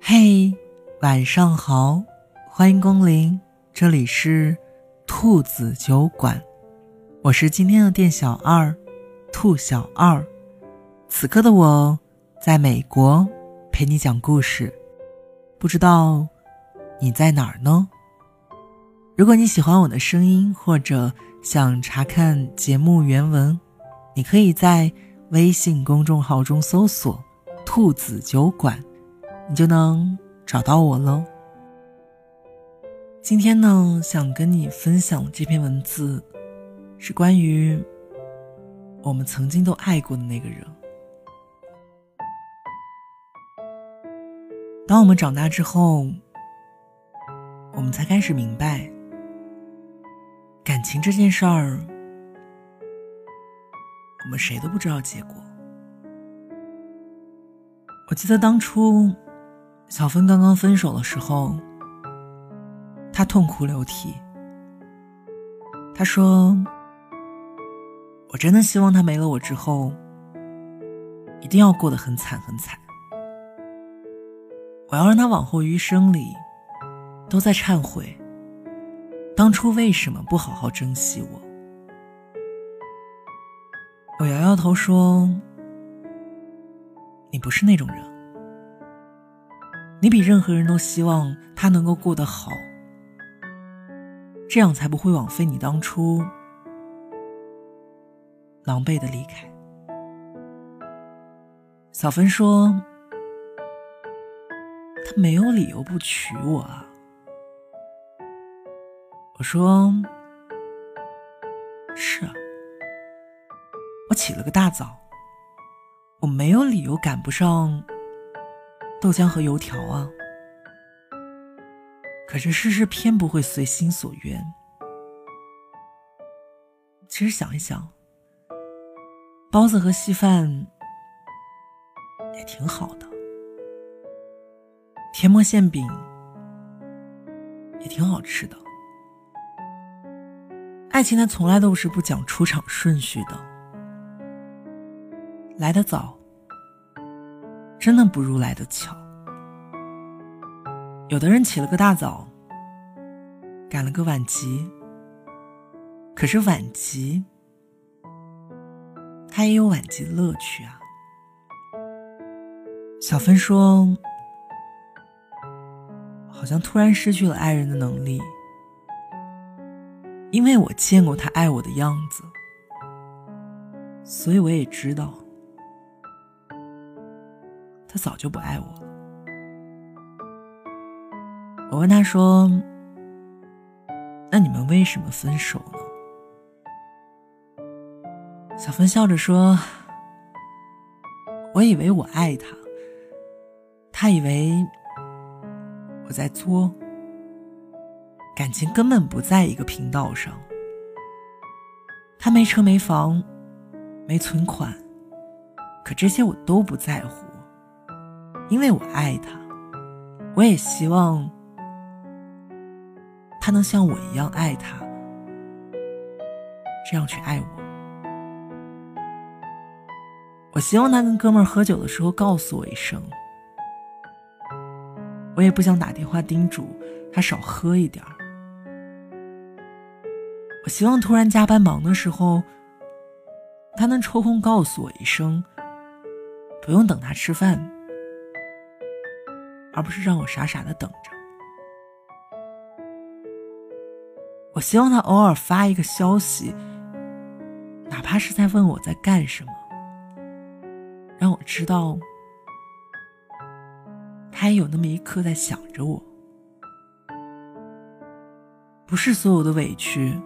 嘿，晚上好，欢迎光临，这里是兔子酒馆，我是今天的店小二，兔小二。此刻的我在美国陪你讲故事，不知道你在哪儿呢？如果你喜欢我的声音，或者想查看节目原文，你可以在微信公众号中搜索“兔子酒馆”，你就能找到我喽。今天呢，想跟你分享这篇文字，是关于我们曾经都爱过的那个人。当我们长大之后，我们才开始明白。感情这件事儿，我们谁都不知道结果。我记得当初小芬刚刚分手的时候，她痛哭流涕。她说：“我真的希望他没了我之后，一定要过得很惨很惨。我要让他往后余生里都在忏悔。”当初为什么不好好珍惜我？我摇摇头说：“你不是那种人，你比任何人都希望他能够过得好，这样才不会枉费你当初狼狈的离开。”小芬说：“他没有理由不娶我啊。”我说：“是啊，我起了个大早，我没有理由赶不上豆浆和油条啊。可是事事偏不会随心所愿。其实想一想，包子和稀饭也挺好的，甜馍馅饼也挺好吃的。”爱情它从来都是不讲出场顺序的，来得早，真的不如来得巧。有的人起了个大早，赶了个晚集，可是晚集，他也有晚集的乐趣啊。小芬说：“好像突然失去了爱人的能力。”因为我见过他爱我的样子，所以我也知道，他早就不爱我了。我问他说：“那你们为什么分手呢？”小芬笑着说：“我以为我爱他，他以为我在作。”感情根本不在一个频道上。他没车没房，没存款，可这些我都不在乎，因为我爱他，我也希望他能像我一样爱他，这样去爱我。我希望他跟哥们儿喝酒的时候告诉我一声，我也不想打电话叮嘱他少喝一点儿。我希望突然加班忙的时候，他能抽空告诉我一声，不用等他吃饭，而不是让我傻傻的等着。我希望他偶尔发一个消息，哪怕是在问我在干什么，让我知道他也有那么一刻在想着我。不是所有的委屈。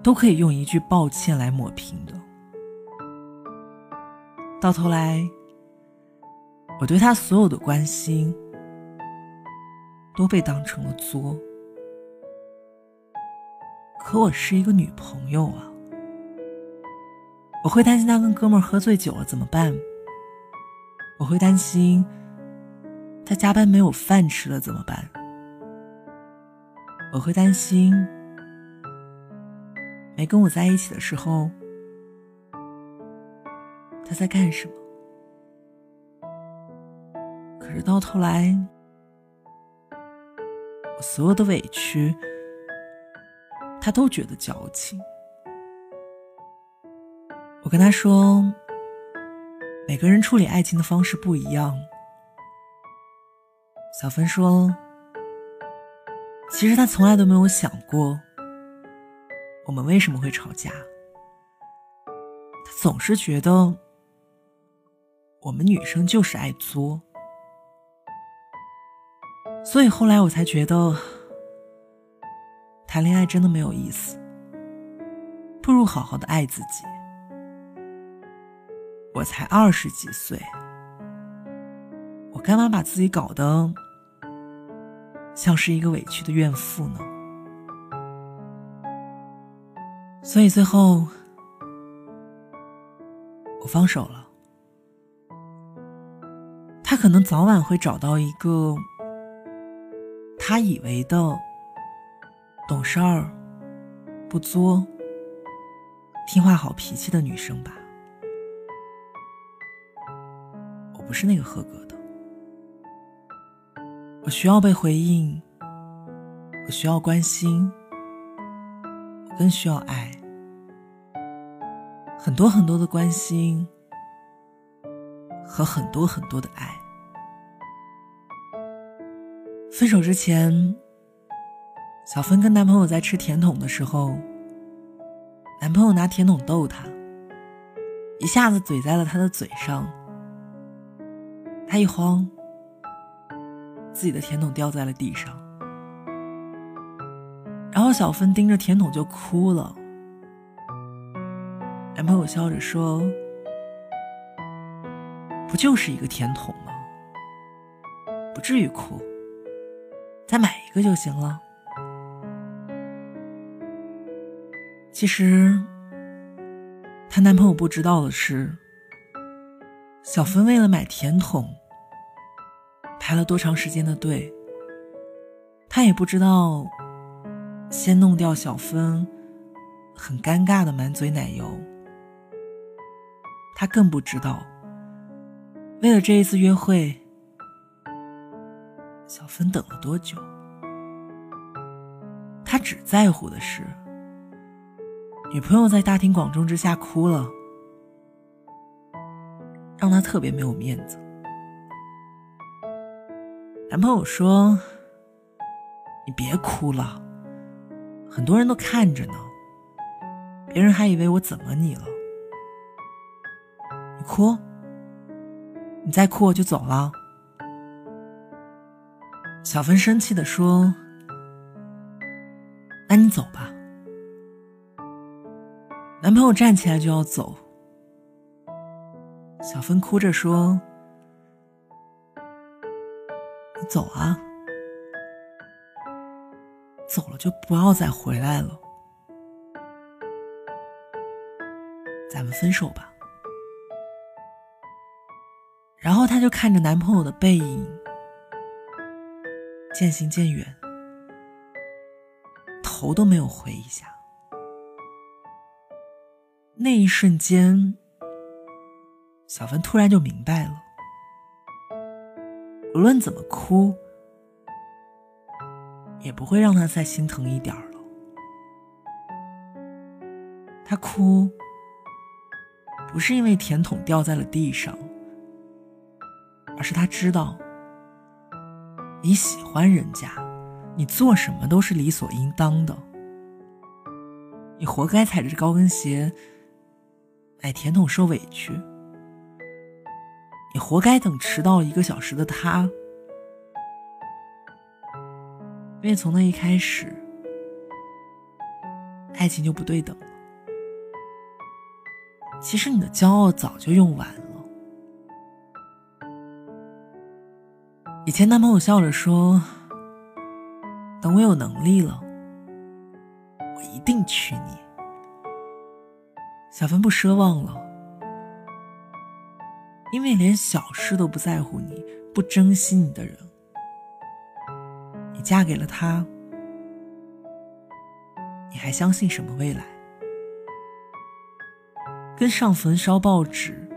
都可以用一句抱歉来抹平的。到头来，我对他所有的关心都被当成了作。可我是一个女朋友啊，我会担心他跟哥们儿喝醉酒了怎么办？我会担心他加班没有饭吃了怎么办？我会担心。没跟我在一起的时候，他在干什么？可是到头来，我所有的委屈，他都觉得矫情。我跟他说，每个人处理爱情的方式不一样。小芬说，其实他从来都没有想过，我们为什么会吵架。他总是觉得，我们女生就是爱作。所以后来我才觉得，谈恋爱真的没有意思，不如好好的爱自己。我才二十几岁，我干嘛把自己搞得像是一个委屈的怨妇呢？所以最后，我放手了。他可能早晚会找到一个。他以为的懂事儿、不作、听话、好脾气的女生吧，我不是那个合格的。我需要被回应，我需要关心，我更需要爱，很多很多的关心和很多很多的爱。分手之前，小芬跟男朋友在吃甜筒的时候，男朋友拿甜筒逗她，一下子怼在了她的嘴上。她一慌，自己的甜筒掉在了地上，然后小芬盯着甜筒就哭了。男朋友笑着说：“不就是一个甜筒吗？不至于哭。”再买一个就行了。其实，她男朋友不知道的是，小芬为了买甜筒排了多长时间的队。他也不知道，先弄掉小芬很尴尬的满嘴奶油。他更不知道，为了这一次约会。小芬等了多久？他只在乎的是，女朋友在大庭广众之下哭了，让他特别没有面子。男朋友说：“你别哭了，很多人都看着呢，别人还以为我怎么你了。你哭，你再哭我就走了。”小芬生气的说：“那你走吧。”男朋友站起来就要走，小芬哭着说：“你走啊，走了就不要再回来了，咱们分手吧。”然后她就看着男朋友的背影。渐行渐远，头都没有回一下。那一瞬间，小芬突然就明白了：无论怎么哭，也不会让他再心疼一点了。他哭，不是因为甜筒掉在了地上，而是他知道。你喜欢人家，你做什么都是理所应当的。你活该踩着高跟鞋买甜筒受委屈，你活该等迟到一个小时的他。因为从那一开始，爱情就不对等了。其实你的骄傲早就用完了。以前男朋友笑着说：“等我有能力了，我一定娶你。”小芬不奢望了，因为连小事都不在乎你、不珍惜你的人，你嫁给了他，你还相信什么未来？跟上坟烧报纸、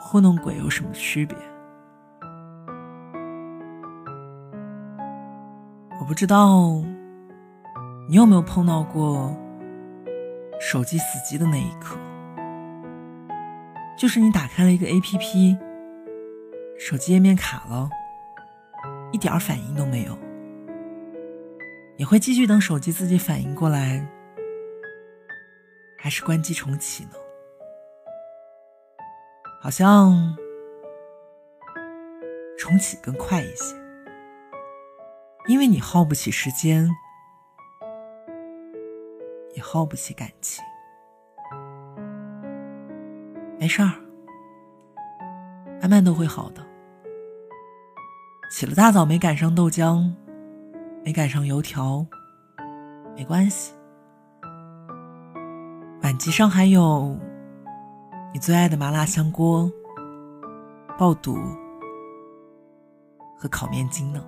糊弄鬼有什么区别？不知道你有没有碰到过手机死机的那一刻，就是你打开了一个 APP，手机页面卡了，一点反应都没有，你会继续等手机自己反应过来，还是关机重启呢？好像重启更快一些。因为你耗不起时间，也耗不起感情。没事儿，慢慢都会好的。起了大早没赶上豆浆，没赶上油条，没关系。碗机上还有你最爱的麻辣香锅、爆肚和烤面筋呢。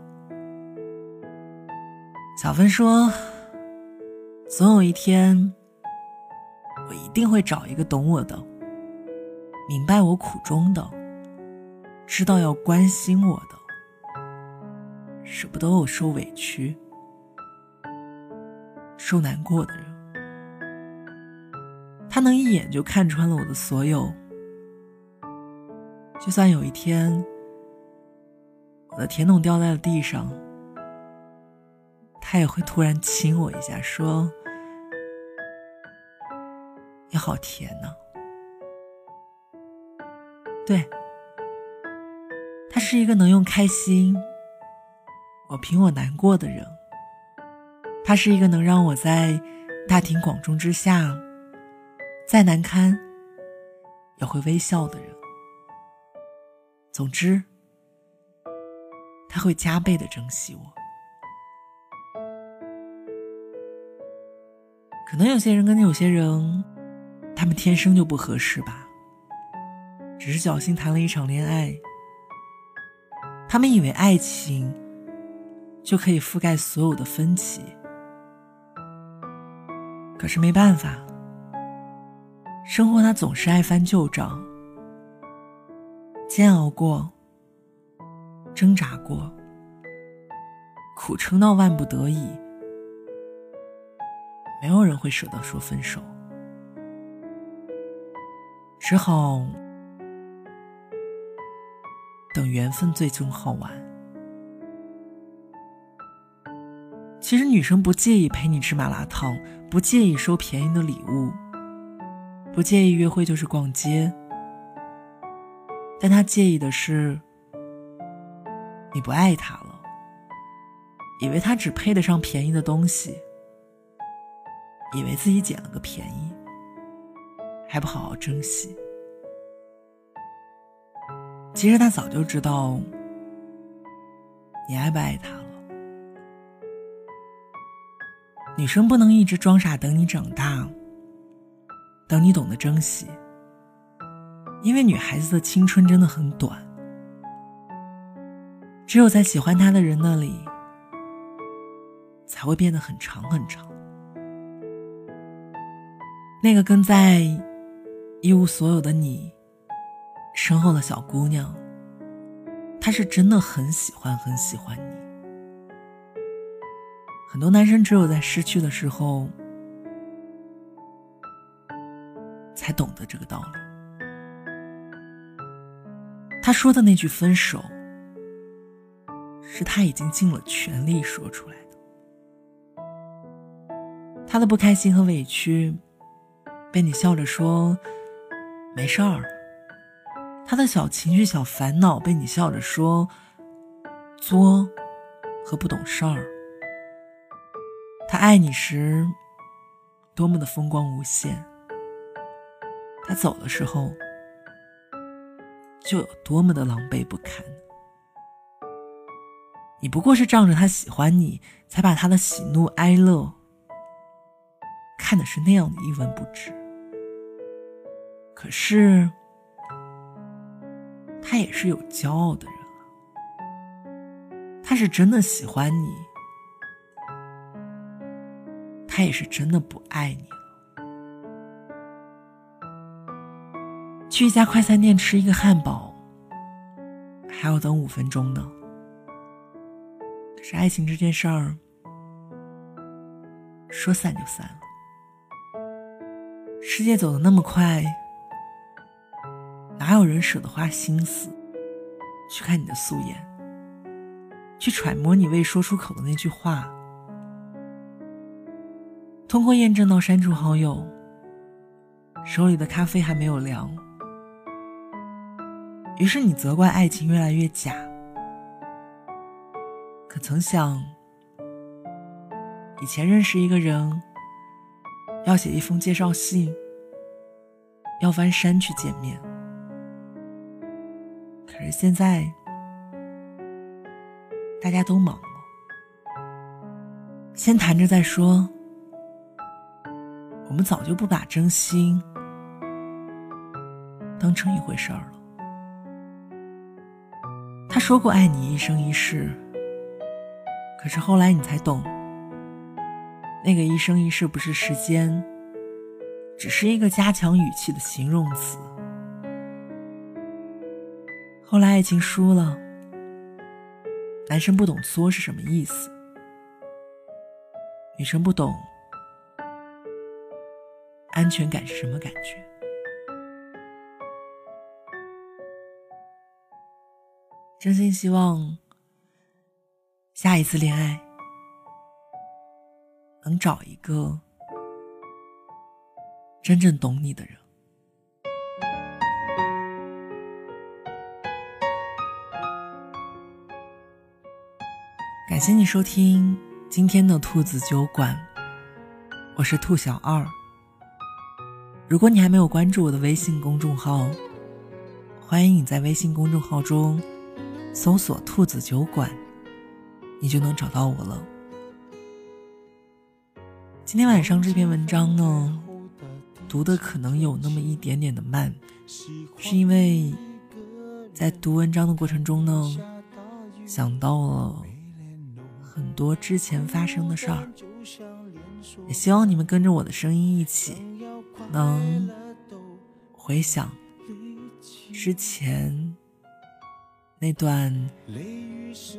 小芬说：“总有一天，我一定会找一个懂我的、明白我苦衷的、知道要关心我的、舍不得我受委屈、受难过的人。他能一眼就看穿了我的所有。就算有一天，我的甜筒掉在了地上。”他也会突然亲我一下，说：“你好甜呢。”对，他是一个能用开心我凭我难过的人。他是一个能让我在大庭广众之下再难堪也会微笑的人。总之，他会加倍的珍惜我。可能有些人跟有些人，他们天生就不合适吧。只是侥幸谈了一场恋爱，他们以为爱情就可以覆盖所有的分歧。可是没办法，生活它总是爱翻旧账，煎熬过，挣扎过，苦撑到万不得已。没有人会舍得说分手，只好等缘分最终耗完。其实女生不介意陪你吃麻辣烫，不介意收便宜的礼物，不介意约会就是逛街，但她介意的是你不爱她了，以为她只配得上便宜的东西。以为自己捡了个便宜，还不好好珍惜。其实他早就知道你爱不爱他了。女生不能一直装傻等你长大，等你懂得珍惜，因为女孩子的青春真的很短。只有在喜欢他的人那里，才会变得很长很长。那个跟在一无所有的你身后的小姑娘，她是真的很喜欢很喜欢你。很多男生只有在失去的时候，才懂得这个道理。他说的那句分手，是他已经尽了全力说出来的。他的不开心和委屈。被你笑着说没事儿，他的小情绪、小烦恼被你笑着说作和不懂事儿。他爱你时多么的风光无限，他走的时候就有多么的狼狈不堪。你不过是仗着他喜欢你，才把他的喜怒哀乐看的是那样的一文不值。可是，他也是有骄傲的人啊。他是真的喜欢你，他也是真的不爱你了。去一家快餐店吃一个汉堡，还要等五分钟呢。可是爱情这件事儿，说散就散了。世界走得那么快，哪有人舍得花心思去看你的素颜，去揣摩你未说出口的那句话？通过验证到删除好友，手里的咖啡还没有凉，于是你责怪爱情越来越假。可曾想，以前认识一个人。要写一封介绍信，要翻山去见面。可是现在，大家都忙了，先谈着再说。我们早就不把真心当成一回事儿了。他说过爱你一生一世，可是后来你才懂。那个一生一世不是时间，只是一个加强语气的形容词。后来爱情输了，男生不懂作是什么意思，女生不懂安全感是什么感觉。真心希望下一次恋爱。能找一个真正懂你的人。谢你收听今天的兔子酒馆，我是兔小二。如果你还没有关注我的微信公众号，欢迎你在微信公众号中搜索“兔子酒馆”，你就能找到我了。今天晚上这篇文章呢，读的可能有那么一点点的慢，是因为在读文章的过程中呢，想到了很多之前发生的事儿，也希望你们跟着我的声音一起，能回想之前那段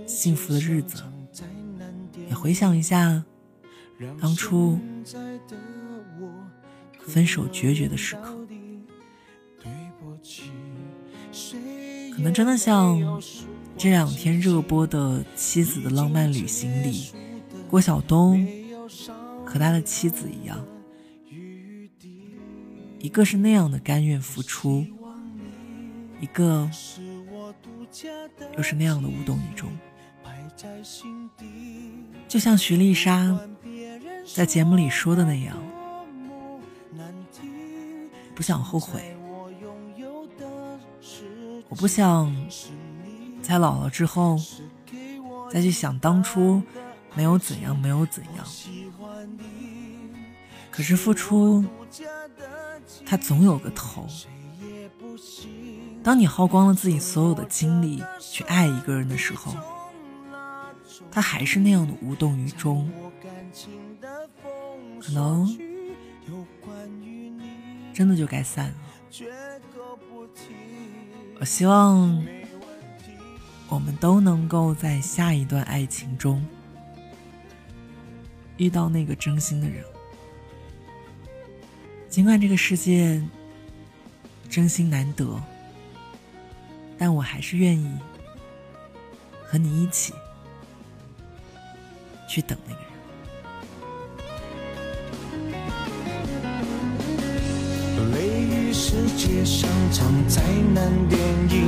幸福的日子，也回想一下。当初分手决绝的时刻，可能真的像这两天热播的《妻子的浪漫旅行》里郭晓东和他的妻子一样，一个是那样的甘愿付出，一个又是那样的无动于衷，就像徐丽莎。在节目里说的那样，不想后悔，我不想在老了之后再去想当初没有怎样，没有怎样。可是付出，它总有个头。当你耗光了自己所有的精力去爱一个人的时候，他还是那样的无动于衷。可能真的就该散了。我希望我们都能够在下一段爱情中遇到那个真心的人。尽管这个世界真心难得，但我还是愿意和你一起去等那个人。世界上场灾难电影，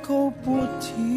口不提，